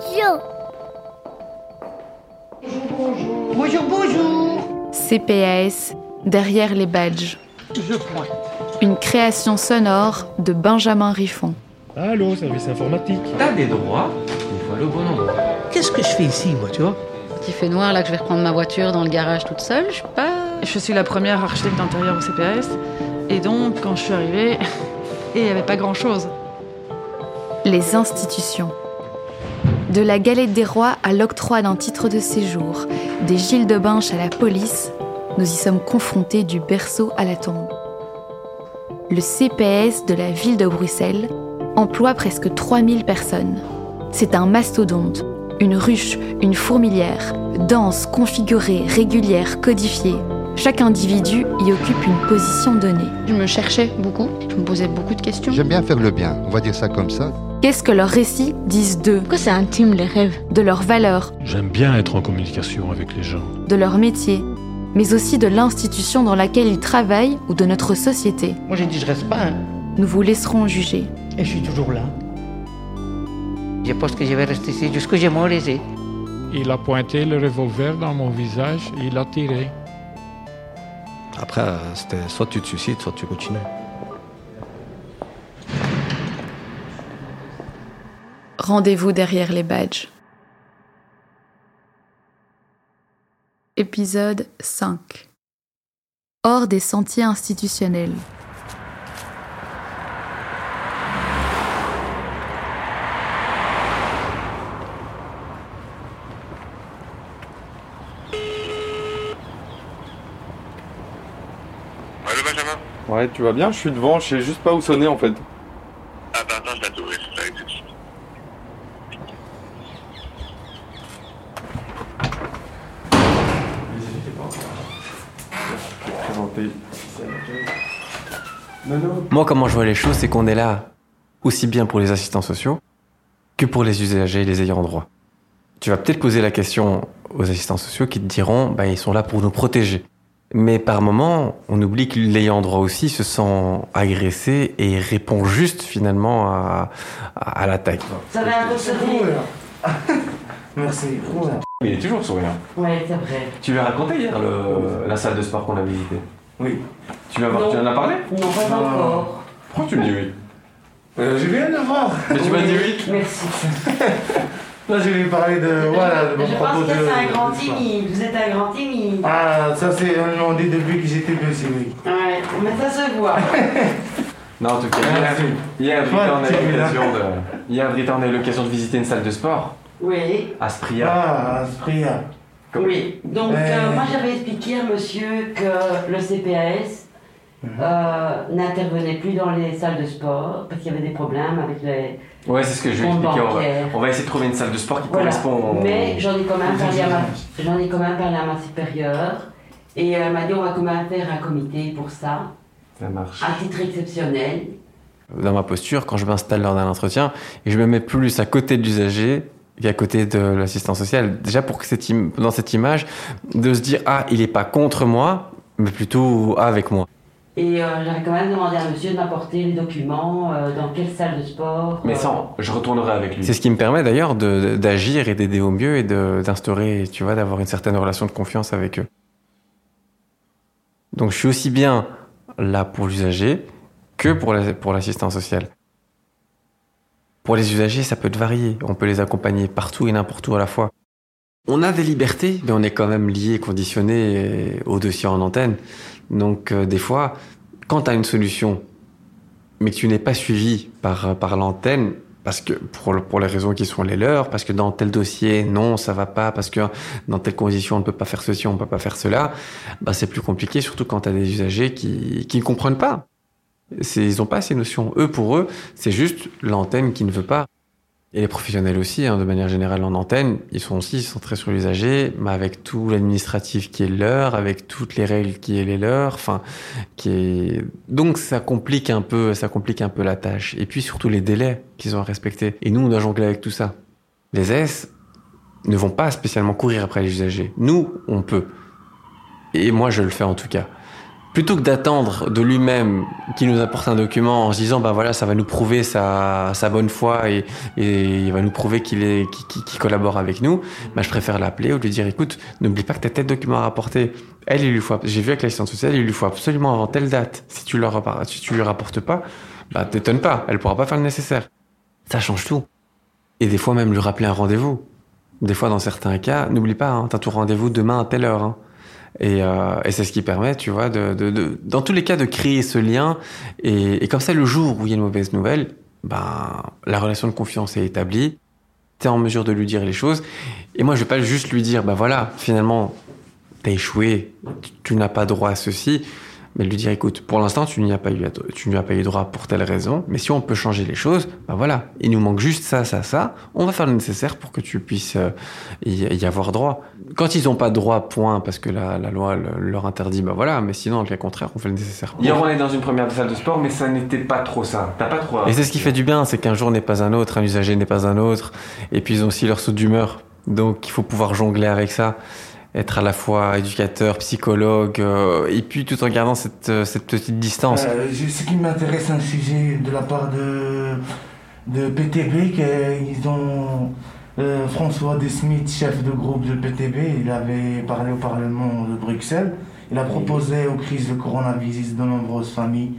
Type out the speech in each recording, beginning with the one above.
radio. Bonjour, bonjour. CPAS, derrière les badges. Je pointe. Une création sonore de Benjamin Riffon. Allô, service informatique. T'as des droits, il faut aller au bon endroit. Qu'est-ce que je fais ici, moi, tu vois? Petit fait noir là que je vais reprendre ma voiture dans le garage toute seule, je suis pas. Je suis la première architecte d'intérieur au CPAS. Et donc, quand je suis arrivée, il n'y avait pas grand-chose. Les institutions. De la galette des rois à l'octroi d'un titre de séjour, des Gilles de Binche à la police, nous y sommes confrontés du berceau à la tombe. Le CPS de la ville de Bruxelles emploie presque 3000 personnes. C'est un mastodonte, une ruche, une fourmilière, dense, configurée, régulière, codifiée. Chaque individu y occupe une position donnée. Je me cherchais beaucoup, je me posais beaucoup de questions. J'aime bien faire le bien, on va dire ça comme ça. Qu'est-ce que leurs récits disent d'eux, Pourquoi c'est intime les rêves de leurs valeurs, J'aime bien être en communication avec les gens. de leur métier, mais aussi de l'institution dans laquelle ils travaillent ou de notre société Moi, j'ai dit, je reste pas, hein. Nous vous laisserons juger. Et je suis toujours là. Je pense que je vais rester ici jusqu'à ce que je m'en laisser. Il a pointé le revolver dans mon visage et il a tiré. Après, euh, c'était soit tu te suicides, soit tu continues. Rendez-vous derrière les badges. Épisode 5 Hors des sentiers institutionnels. Allô Benjamin Ouais, tu vas bien? Je suis devant, je sais juste pas où sonner en fait. Ah bah attends, je vais t'ouvrir, ça arrive tout de suite. Présenter. Moi, comment je vois les choses, c'est qu'on est là aussi bien pour les assistants sociaux que pour les usagers et les ayants droit. Tu vas peut-être poser la question aux assistants sociaux qui te diront, bah, ils sont là pour nous protéger. Mais par moment, on oublie que l'ayant droit aussi se sent agressé et répond juste finalement à, à, à l'attaque. Ça va un peu. Merci. Il est toujours souriant. Ouais, c'est vrai. Tu lui as raconté hier le- la salle de sport qu'on a visitée? Oui. tu, lui as- tu en as parlé? Non, pas encore. Pourquoi tu me dis oui? Euh, je viens de voir. Mais tu m'as dit oui Merci. Là, je vais parler de. Voilà, de mon Je propos pense que de- c'est un grand timide. Vous êtes un grand timide. Ah, ça c'est un nom dit depuis que j'étais petit, oui. Ouais, mais ça se voit. Non, en tout cas, Merci. on hier, Britta, on a eu l'occasion de visiter une salle de sport Oui. à Spria. Ah, Spria. Oui. Donc, Euh. euh, moi, j'avais expliqué à monsieur que le CPAS Mhm. euh, n'intervenait plus dans les salles de sport parce qu'il y avait des problèmes avec les. Ouais, c'est ce que je vais expliquer. On va, on va essayer de trouver une salle de sport qui Voilà. correspond. au- Mais j'en ai quand même parlé à ma, j'en ai quand même parlé à ma supérieure et elle m'a dit on va quand même faire un comité pour ça, Ça marche. à titre exceptionnel. Dans ma posture, quand je m'installe lors d'un entretien, et je me mets plus à côté de l'usager qu'à côté de l'assistant social. Déjà pour que cette im- dans cette image, de se dire ah il est pas contre moi, mais plutôt avec moi. Et euh, j'avais quand même demandé à monsieur de m'apporter les documents euh, dans quelle salle de sport. Mais euh, ça, je retournerai avec lui. C'est ce qui me permet d'ailleurs de- d'agir et d'aider au mieux et de- d'instaurer, tu vois, d'avoir une certaine relation de confiance avec eux. Donc je suis aussi bien là pour l'usager que pour la- pour l'assistant social. Pour les usagers, ça peut varier. On peut les accompagner partout et n'importe où à la fois. On a des libertés, mais on est quand même lié, conditionné au dossier en antenne. Donc euh, des fois, quand tu as une solution, mais que tu n'es pas suivi par, par l'antenne, parce que pour, pour les raisons qui sont les leurs, parce que dans tel dossier, non, ça va pas, parce que dans telle condition, on ne peut pas faire ceci, on ne peut pas faire cela, bah, c'est plus compliqué, surtout quand tu as des usagers qui, qui ne comprennent pas. Ils n'ont pas ces notions. Eux, pour eux, c'est juste l'antenne qui ne veut pas. Et les professionnels aussi, hein, de manière générale en antenne, ils sont aussi centrés sur l'usager, mais avec tout l'administratif qui est leur, avec toutes les règles qui est les leurs, enfin, qui donc ça complique un peu, ça complique un peu la tâche. Et puis surtout les délais qu'ils ont à respecter. Et nous, on doit jongler avec tout ça. Les S ne vont pas spécialement courir après les usagers. Nous, on peut. Et moi, je le fais en tout cas. Plutôt que d'attendre de lui-même qu'il nous apporte un document en se disant bah voilà ça va nous prouver sa, sa bonne foi et, et il va nous prouver qu'il est qu'il qu'il collabore avec nous bah je préfère l'appeler ou lui dire écoute n'oublie pas que t'as tel document à rapporter. Elle il lui faut j'ai vu avec l'assistante sociale il lui faut absolument avant telle date. Si tu leur si tu lui rapportes pas bah t'étonnes pas. Elle pourra pas faire le nécessaire. Ça change tout. Et des fois même lui rappeler un rendez-vous. Des fois dans certains cas n'oublie pas hein, t'as ton rendez-vous demain à telle heure hein. Et, euh, et c'est ce qui permet, tu vois, de, de, dans tous les cas, de créer ce lien. Et, comme ça, le jour où il y a une mauvaise nouvelle, ben, la relation de confiance est établie. Tu es en mesure de lui dire les choses. Et moi, je vais pas juste lui dire, ben voilà, finalement, t'as échoué, tu n'as pas droit à ceci. Mais lui dire, écoute, pour l'instant, tu n'y as pas eu, tu n'y as pas eu droit pour telle raison. Mais si on peut changer les choses, ben voilà, il nous manque juste ça, ça, ça. On va faire le nécessaire pour que tu puisses euh, y, avoir droit. Quand ils n'ont pas droit, point, parce que la, la loi le- leur interdit, ben voilà. Mais sinon, cas contraire, on fait le nécessaire. Hier, on est dans une première salle de sport, mais ça n'était pas trop ça. T'as pas trop. Et c'est ce qui fait du bien, c'est qu'un jour n'est pas un autre, un usager n'est pas un autre. Et puis ils ont aussi leur saut d'humeur. Donc il faut pouvoir jongler avec ça. Être à la fois éducateur, psychologue, euh, et puis tout en gardant cette, euh, cette petite distance. Euh, je- ce qui m'intéresse un sujet de la part de, de PTB, qu'ils ont euh, François De Smith, chef de groupe de PTB, il avait parlé au Parlement de Bruxelles. Il a proposé aux crises de coronavirus de nombreuses familles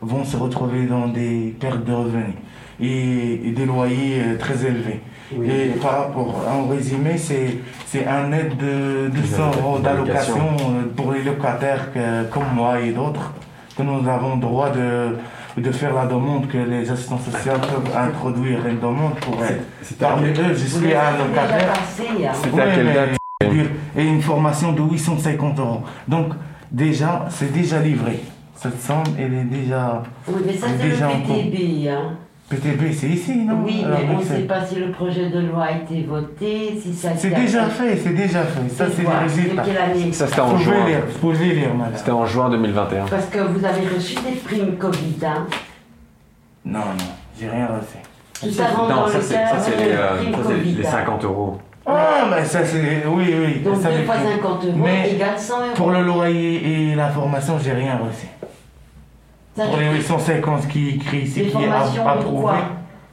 vont se retrouver dans des pertes de revenus et, et des loyers très élevés. Et par rapport, en résumé, c'est c'est un aide de 200 euros d'allocation euh, pour les locataires que- comme moi et d'autres, que nous avons droit de, de faire la demande, que les assistants sociaux peuvent introduire une demande pour aide. Parmi eux, je suis un locataire. hein. C'était à quelle mais- date? Et une formation de 850 euros. Donc, déjà, c'est déjà livré. Cette somme, elle est déjà. Oui, mais ça, c'est déjà le en cours. PTB. Hein. PTB, c'est ici, non? Oui, mais on ne sait pas si le projet de loi a été voté, si ça a C'est déjà fait, c'est déjà fait. Ça, C'est les résultats. Ça, c'était en juin. pouvez lire, vous pouvez lire, madame. C'était en juin 2021. Parce que vous avez reçu des primes Covid. Hein. Non, non, j'ai rien reçu. Tout ça rentre dans Non, ça le c'est ça, cadre c'est des les, euh, les 50 euros. Ah, mais ça, c'est. Oui, oui. Donc ça 2 m'est fois pris. 50 euros Mais égale 100 euros. Pour le loyer et la formation, j'ai rien reçu. Pour les 850 qui écrit Des qui a- de approuvé.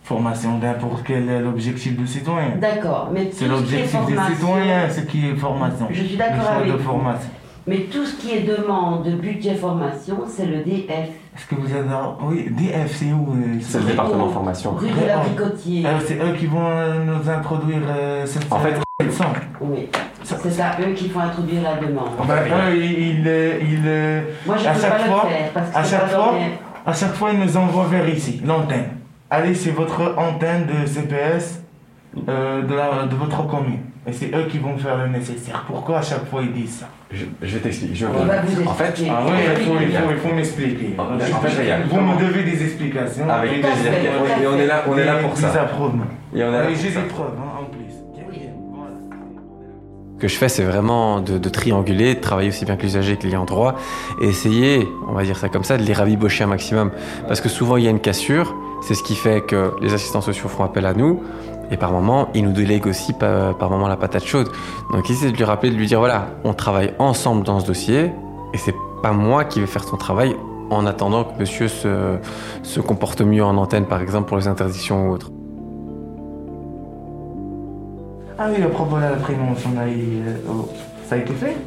Formation n'importe quel est l'objectif du citoyen? D'accord, mais C'est l'objectif des citoyens, ce qui est formation. Je suis d'accord avec de vous. formation. Mais tout ce qui est demande de budget formation, c'est le DF. Est-ce que vous êtes dans... Oui, DF, c'est où euh, C'est le département formation. Rue de l'abricotier. Euh, C'est eux qui vont euh, nous introduire euh, cette En fait, cette somme. Oui, c'est à eux qu'il faut introduire la demande. Ben, eux, ils, ils, ils, Moi, je à ne peux chaque pas fois, le faire parce que à chaque fois, à chaque fois, ils nous envoient vers ici, l'antenne. Allez, c'est votre antenne de CPS euh, de, la, de votre commune. Et c'est eux qui vont faire le nécessaire. Pourquoi à chaque fois ils disent ça? Je, je vais t'expliquer. je En fait. Ah oui, il faut, il regarde. faut, il faut m'expliquer. En fait, regarde. Vous me devez des explications. Avec plaisir. Et on est là, on est là pour ça. Et on est là pour j'ai ça. des preuves hein, en plus. Que je fais, c'est vraiment de, de trianguler, de travailler aussi bien que l'usager que l'ayant droit, et essayer, on va dire ça comme ça, de les rabibocher un maximum. Parce que souvent, il y a une cassure, c'est ce qui fait que les assistants sociaux font appel à nous, et par moment, ils nous délèguent aussi par, par moment la patate chaude. Donc, essayer de lui rappeler, de lui dire, voilà, on travaille ensemble dans ce dossier, et c'est pas moi qui vais faire son travail en attendant que monsieur se, se comporte mieux en antenne, par exemple, pour les interdictions ou autres. Ah oui, le propos de la prévention, on a eu, euh, oh, ça a été fait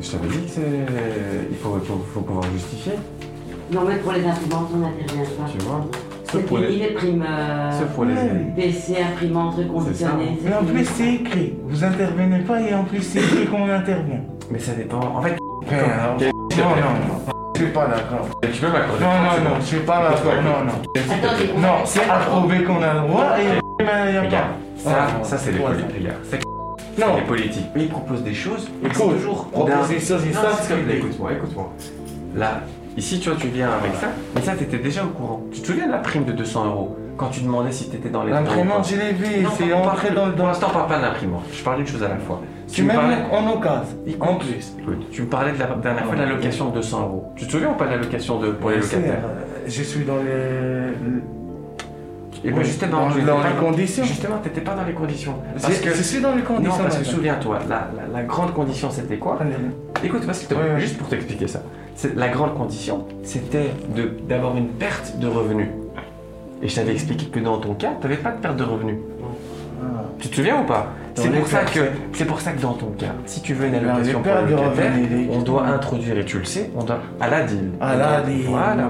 Je t'avais dit que c'est. Il faut, faut, faut pouvoir justifier. Non, mais pour les imprimantes, on n'intervient pas. Tu vois C'est pour les- les primes euh, C'est pour les. PC, imprimantes reconditionnées. Et en plus, c'est écrit. Vous intervenez pas et en plus, c'est écrit qu'on intervient. Mais ça dépend. En fait. Alors, non, non, non. Je suis pas d'accord. Tu peux m'accorder Non, non, non, je suis pas d'accord. Non, non. Attendez, Non, c'est approuvé qu'on a le droit et il n'y a pas. Ça, Ah, ça c'est les politiques, regarde. C'est Non. les politiques. Eux, ils proposent des choses. ils sont toujours proposer des choses, Écoute-moi, écoute-moi. Là, ici, tu vois, tu viens avec ça, mais ça, t'étais déjà au courant. Tu te souviens de la prime de 200 euros quand tu demandais si t'étais dans les L'imprimante, je l'ai vu, c'est entré dans le Pour l'instant, on parle pas de l'imprimante. Je parle d'une chose à la fois. C'est me même parlais- en occasion. En plus. Écoute, tu me parlais de la dernière fois de l'allocation de 200 euros. Tu te souviens ou pas de l'allocation de, pour les locataires? euh, Je suis dans les. Et Oui, justement, dans- tu étais dans pas les conditions. Justement, t'étais pas dans les conditions. Suis dans les conditions, Non, parce que souviens-toi, la, la, la grande condition c'était quoi Écoute-moi s'il te plaît, juste pour t'expliquer ça. C'est- La grande condition, c'était d'avoir une perte de revenus. Et je t'avais expliqué que dans ton cas, tu n'avais pas de perte de revenus. Tu te souviens ou pas C'est pour, ça que, c'est pour ça que dans ton cas, si tu veux une allocation pour le locataire, on doit introduire, et tu le sais, on doit à la deal. À la deal, Voilà.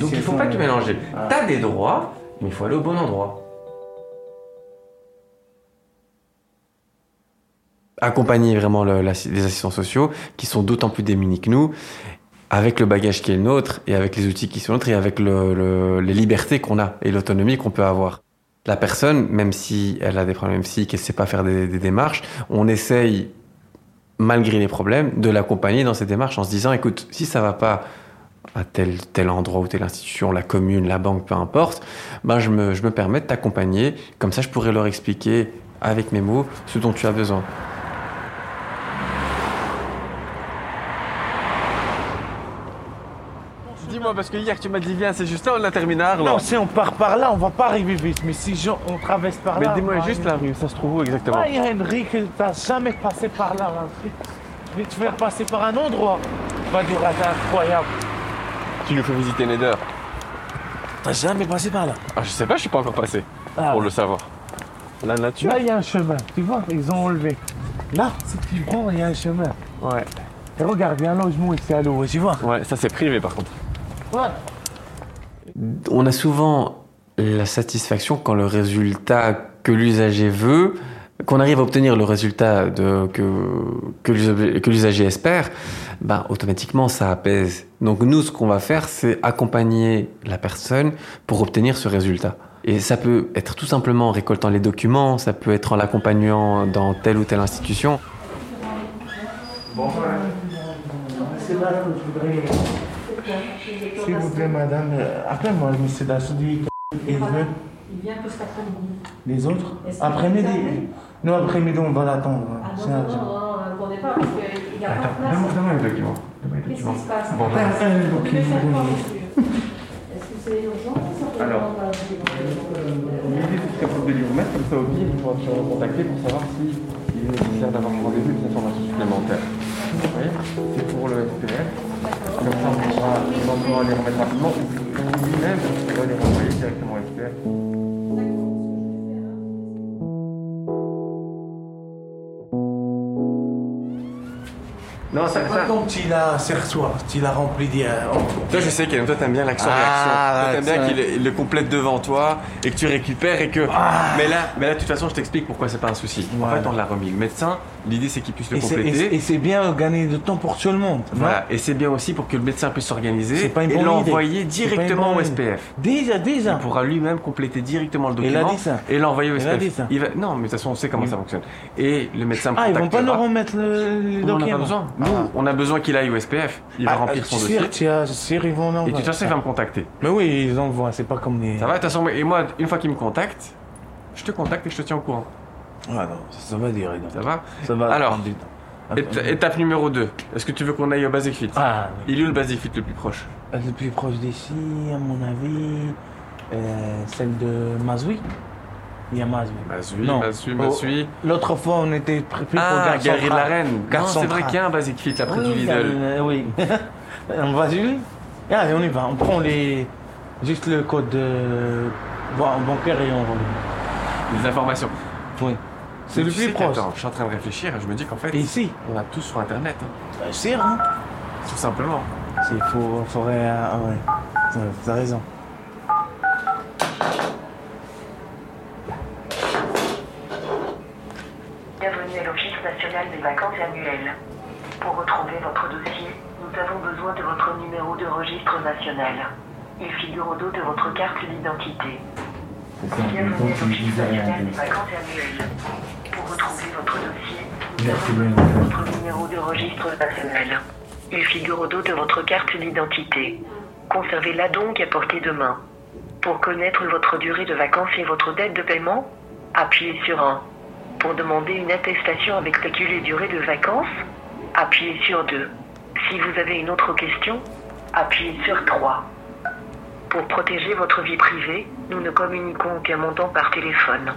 Donc il ne faut pas te mélanger. Ah. Tu as des droits, mais il faut aller au bon endroit. accompagner vraiment les assistants sociaux qui sont d'autant plus démunis que nous, avec le bagage qui est le nôtre et avec les outils qui sont nôtres et avec le- le- les libertés qu'on a et l'autonomie qu'on peut avoir. La personne, même si elle a des problèmes, si qu'elle ne sait pas faire des, démarches, on essaye, malgré les problèmes, de l'accompagner dans ces démarches en se disant, écoute, si ça va pas à tel, tel endroit ou telle institution, la commune, la banque, peu importe, ben je, me, je me permets de t'accompagner. Comme ça, je pourrais leur expliquer avec mes mots ce dont tu as besoin. Dis-moi, parce que hier tu m'as dit viens, c'est juste là, on a terminal. Non, si on part par là, on va pas arriver vite. Mais si je- on traverse par Mais là. dis-moi on va juste la rue, ça se trouve où exactement? Ah, Henry, que t'as jamais passé par là. là. Je vais te faire passer par un endroit. Tu vas dire, c'est incroyable. Tu nous fais visiter Nether. T'as jamais passé par là. Ah, je sais pas, je suis pas encore passé. Ah. Pour le savoir. La nature. Là, il y a un chemin. Tu vois, ils ont enlevé. Là, si tu prends, il y a un chemin. Ouais. Et regarde, il y a un logement ici à l'eau, tu vois. Ouais, ça c'est privé par contre. Ouais. On a souvent la satisfaction quand le résultat que l'usager veut, qu'on arrive à obtenir le résultat de, que, que l'usager- que l'usager espère, ben, automatiquement ça apaise. Donc nous, ce qu'on va faire, c'est accompagner la personne pour obtenir ce résultat. Et ça peut être tout simplement en récoltant les documents, ça peut être en l'accompagnant dans telle ou telle institution. Bon, c'est là que je voudrais. S'il vous plaît, madame, euh, appelle-moi le monsieur Dassoudi. Il vient que cet après-midi. Les autres que Après-midi Non, après-midi, on va l'attendre. Ah non, non, non, ne répondez pas parce qu'il n'y a pas Attends, place. donne-moi. Donne-moi les Qu'est-ce qui se passe Bon, Vous devez faire quoi, donc, Est-ce que c'est urgent ou ça peut Alors. L'idée c'est que de lui remettre comme ça au pied, il faudra se recontacter pour savoir si il est nécessaire d'avoir un rendez-vous et des informations supplémentaires. Vous voyez C'est pour le SPF. Comme ça, on pourra, pourra les remettre rapidement. ou Lui-même, on va les renvoyer directement au SPF. Non, ça, Pas comme tu l'as serre-toi, tu l'as rempli d'hier. Toi, je sais que toi, t'aimes bien l'action Ah. Toi, t'aimes bien qu'il il le complète devant toi et que tu récupères et que. Mais là, mais là, de toute façon, je t'explique pourquoi c'est pas un souci. En fait, on l'a remis. Le médecin, l'idée, c'est qu'il puisse le Et compléter. Et c'est bien gagner de temps pour tout le monde. Voilà, et c'est bien aussi pour que le médecin puisse s'organiser et l'envoyer directement au SPF. Déjà, déjà. Il pourra lui-même compléter directement le Il a document et l'envoyer au Il a SPF. Il va... Non, mais de toute façon, on sait comment ça fonctionne. Et le médecin Ah, ils vont pas nous remettre le, les On n'en a documents pas besoin. Nous, Ah. on a besoin qu'il aille au SPF. Il va Ah, remplir son dossier. sûr, ils vont Et de toute façon, il va me contacter. Mais oui, ils envoient, c'est pas comme les. Ça va, de toute façon, et moi, une fois qu'il me contacte, je te contacte et je te tiens au courant. Ah non, ça, ça va durer. non. Ça va Ça va Alors, prendre du temps. éta- étape numéro 2. Est-ce que tu veux qu'on aille au Basic Fit Ah, Il est où le Basic Fit le plus proche le plus proche d'ici, à mon avis, euh, celle de Mazoui. Il y a Mazoui. Mazoui, Non. Mazoui, Oh, Mazoui. L'autre fois, on était pris pour Ah, Gare Galerie de la Centrale. Reine. Gare Non, c'est vrai Centrale. qu'il y a un Basic Fit là près Oui, du il y a Lidl. le- oui. on va Julie Allez, on y va. On prend les... juste le code euh, ban- bancaire et on va. Les informations. Oui. C'est le plus sais proche. je suis en train de réfléchir et je me dis qu'en fait, Et ici on a tout sur Internet. hein. Euh, C'est hein Tout simplement. Il faut, faudrait. ah ouais. T'as- T'as raison. Bienvenue à l'Office national des vacances annuelles. Pour retrouver votre dossier, nous avons besoin de votre numéro de registre national. Il figure au dos de votre carte d'identité. Bienvenue à l'Office national des vacances annuelles. Votre dossier, votre numéro de registre national. Il figure au dos de votre carte d'identité. Conservez-la donc à portée de main. Pour connaître votre durée de vacances et votre dette de paiement, appuyez sur 1. Pour demander une attestation avec pécule et durée de vacances, appuyez sur 2. Si vous avez une autre question, appuyez sur 3. Pour protéger votre vie privée, nous ne communiquons aucun montant par téléphone.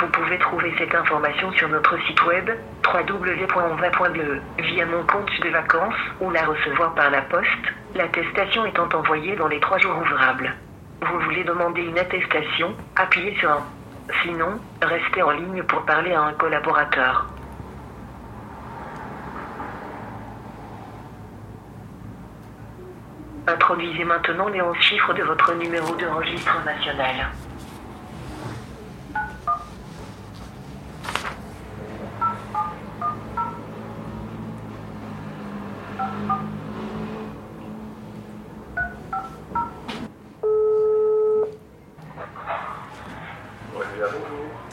Vous pouvez trouver cette information sur notre site web www.onva.be via mon compte de vacances ou la recevoir par la poste, l'attestation étant envoyée dans les trois jours ouvrables. Vous voulez demander une attestation? Appuyez sur 1. Sinon, restez en ligne pour parler à un collaborateur. Introduisez maintenant les 11 chiffres de votre numéro de registre national.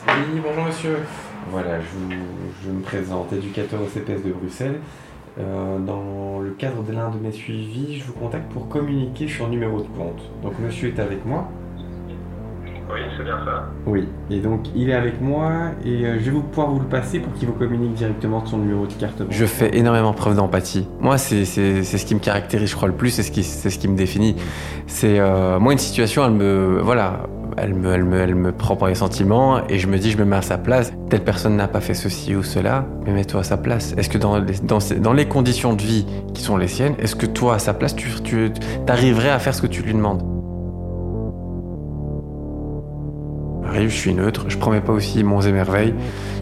Oui, bonjour monsieur. Voilà, je, vous- je me présente, éducateur au CPS de Bruxelles. Euh, dans le cadre de l'un de mes suivis, je vous contacte pour communiquer sur numéro de compte. Donc monsieur est avec moi. Oui, c'est bien ça. Oui, et donc il est avec moi et euh, je vais vous pouvoir vous le passer pour qu'il vous communique directement de son numéro de carte. Je fais énormément preuve d'empathie. Moi, c'est c'est- c'est ce qui me caractérise, je crois, le plus, c'est ce qui, c'est ce qui me définit. C'est euh, moi une situation, elle me voilà, elle me, prend par les sentiments et je me dis, je me mets à sa place. Telle personne n'a pas fait ceci ou cela, mais mets-toi à sa place. Est-ce que dans les, conditions de vie qui sont les siennes, est-ce que toi à sa place, tu, tu arriverais à faire ce que tu lui demandes? J'arrive, je suis neutre, je promets pas aussi monts et merveilles.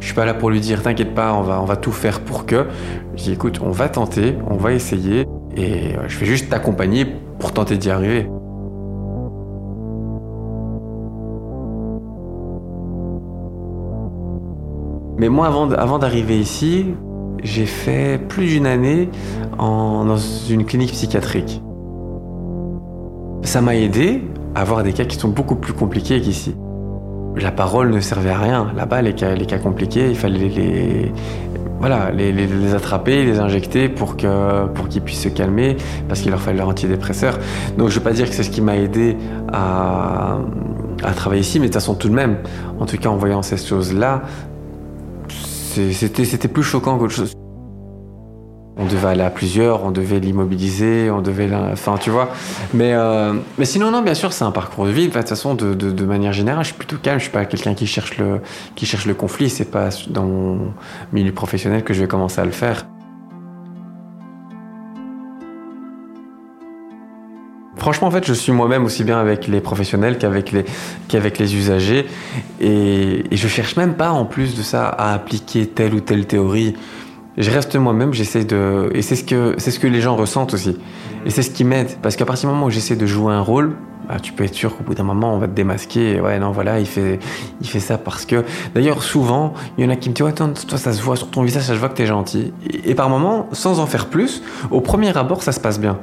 Je suis pas là pour lui dire t'inquiète pas, on va, on va tout faire pour que. Je dis écoute, on va tenter, on va essayer et euh, je vais juste t'accompagner pour tenter d'y arriver. Mais moi, avant, d'arriver ici, j'ai fait plus d'une année dans une clinique psychiatrique. Ça m'a aidé à voir des cas qui sont beaucoup plus compliqués qu'ici. La parole ne servait à rien. Là-bas, les cas, compliqués, il fallait les, voilà, les, attraper, les injecter pour que pour qu'ils puissent se calmer, parce qu'il leur fallait leur antidépresseur. Donc, je ne veux pas dire que c'est ce qui m'a aidé à, à travailler ici, mais de toute façon, tout de même, en tout cas, en voyant ces choses-là, c'était plus choquant qu'autre chose. On devait aller à plusieurs, on devait l'immobiliser, on devait... Enfin, tu vois. Mais, euh, mais sinon, non, bien sûr, c'est un parcours de vie. De toute façon, de, de, de manière générale, je suis plutôt calme. Je suis pas quelqu'un qui cherche le, qui cherche le conflit. C'est pas dans mon milieu professionnel que je vais commencer à le faire. Franchement, en fait, je suis moi-même aussi bien avec les professionnels qu'avec les, qu'avec les usagers. Et, et je cherche même pas, en plus de ça, à appliquer telle ou telle théorie. Je reste moi-même, j'essaie de. Et c'est ce, que, c'est ce que les gens ressentent aussi. Et c'est ce qui m'aide. Parce qu'à partir du moment où j'essaie de jouer un rôle, bah, tu peux être sûr qu'au bout d'un moment, on va te démasquer. Et ouais, non, voilà, il fait, il fait ça parce que. D'ailleurs, souvent, il y en a qui me disent Attends, toi, ça se voit sur ton visage, ça se voit que t'es gentil. Et, et par moments, sans en faire plus, au premier abord, ça se passe bien.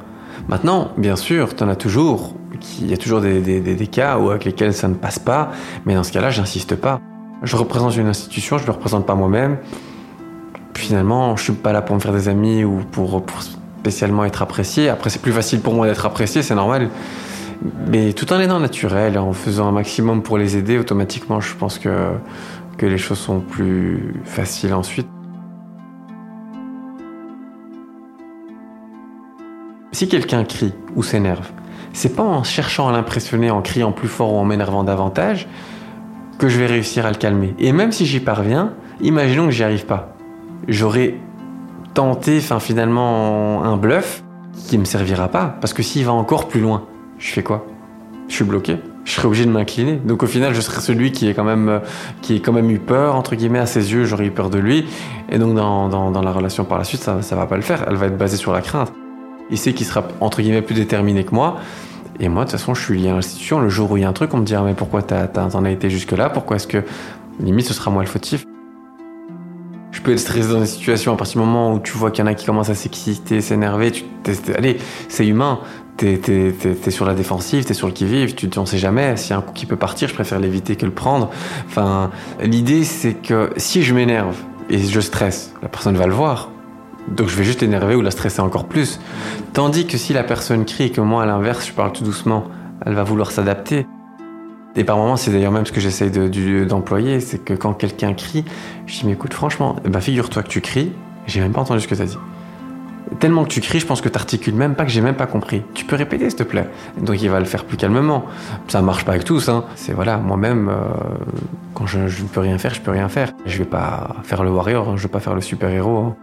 Maintenant, bien sûr, t'en as toujours. Il y a toujours des, cas où, avec lesquels ça ne passe pas. Mais dans ce cas-là, j'insiste pas. Je représente une institution, je ne le représente pas moi-même. Finalement, je suis pas là pour me faire des amis ou pour, pour spécialement être apprécié. Après, c'est plus facile pour moi d'être apprécié, c'est normal. Mais tout en étant naturel, en faisant un maximum pour les aider, automatiquement, je pense que, que les choses sont plus faciles ensuite. Si quelqu'un crie ou s'énerve, c'est pas en cherchant à l'impressionner, en criant plus fort ou en m'énervant davantage que je vais réussir à le calmer. Et même si j'y parviens, imaginons que j'y arrive pas. J'aurais tenté, finalement, un bluff qui me servira pas. Parce que s'il va encore plus loin, je fais quoi? Je suis bloqué. Je serais obligé de m'incliner. Donc au final, je serais celui qui est quand même, qui est quand même eu peur entre guillemets à ses yeux. J'aurais eu peur de lui. Et donc dans, dans, dans la relation par la suite, ça, ça va pas le faire. Elle va être basée sur la crainte. Il sait qu'il sera entre guillemets plus déterminé que moi. Et moi, de toute façon, je suis lié à l'institution. Le jour où il y a un truc, on me dira mais pourquoi t'en as été jusque là Pourquoi est-ce que limite ce sera moi le fautif? Je peux être stressé dans des situations à partir du moment où tu vois qu'il y en a qui commencent à s'exciter, s'énerver. Tu, t'es- t'es- allez, c'est humain. T'es, t'es sur la défensive, t'es sur le qui-vive, tu on sait jamais. S'il y a un coup qui peut partir, je préfère l'éviter que le prendre. Enfin, l'idée, c'est que si je m'énerve et je stresse, la personne va le voir. Donc je vais juste l'énerver ou la stresser encore plus. Tandis que si la personne crie et que moi, à l'inverse, je parle tout doucement, elle va vouloir s'adapter. Et par moments, c'est d'ailleurs même ce que j'essaye d'employer, c'est que quand quelqu'un crie, je dis mais écoute franchement, eh ben, figure-toi que tu cries, j'ai même pas entendu ce que tu as dit. Tellement que tu cries, je pense que t'articules même pas que j'ai même pas compris. Tu peux répéter, s'il te plaît. Donc il va le faire plus calmement. Ça marche pas avec tous. Hein. C'est voilà, moi-même, euh, quand je, ne peux rien faire, je peux rien faire. Je vais pas faire le warrior, hein. je vais pas faire le super héros. hein.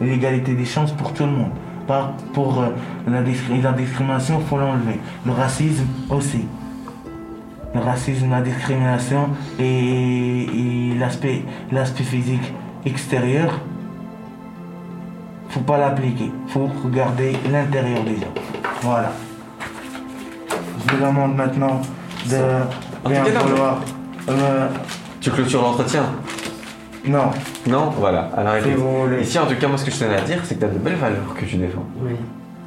L'égalité des chances pour tout le monde. Pas pour euh, la, discri- la discrimination, il faut l'enlever. Le racisme aussi. Le racisme, la discrimination et, et l'aspect, physique extérieur, faut pas l'appliquer. faut regarder l'intérieur des gens. Voilà. Je vous demande maintenant de bien vouloir. euh, Tu clôtures l'entretien non. Non Voilà. Alors écoute. Ici, en tout cas, moi, ce que je tenais à dire, c'est que tu as de belles valeurs que tu défends. Oui.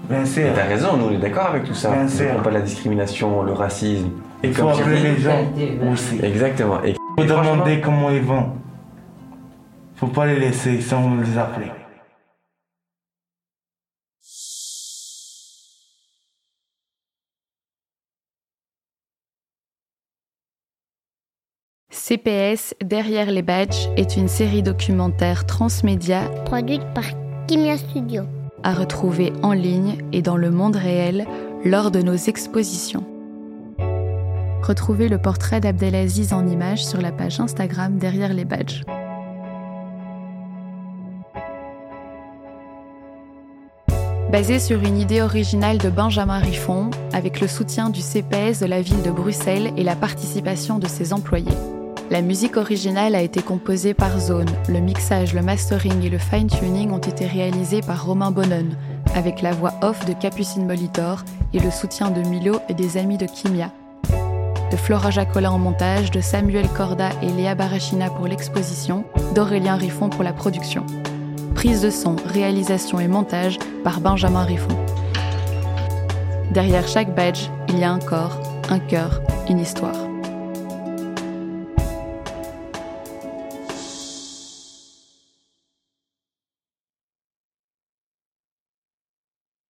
Bien sûr. Et t'as raison, nous, on est d'accord avec tout ça. Bien On sûr. pas la discrimination, le racisme. Et Il faut comme appeler les gens aussi. Exactement. Et, faut demander comment ils vont. Faut pas les laisser sans les appeler. CPS Derrière les badges est une série documentaire transmédia Produite par Kimia Studio. à retrouver en ligne et dans le monde réel lors de nos expositions. Retrouvez le portrait d'Abdelaziz en images sur la page Instagram Derrière les badges. Basé sur une idée originale de Benjamin Riffon, avec le soutien du CPS de la ville de Bruxelles et la participation de ses employés. La musique originale a été composée par Zone. Le mixage, le mastering et le fine-tuning ont été réalisés par Romain Bonon, avec la voix off de Capucine Molitor et le soutien de Milo et des amis de Kimia. De Flora Jacola en montage, de Samuel Corda et Léa Barachina pour l'exposition, d'Aurélien Riffon pour la production. Prise de son, réalisation et montage par Benjamin Riffon. Derrière chaque badge, il y a un corps, un cœur, une histoire.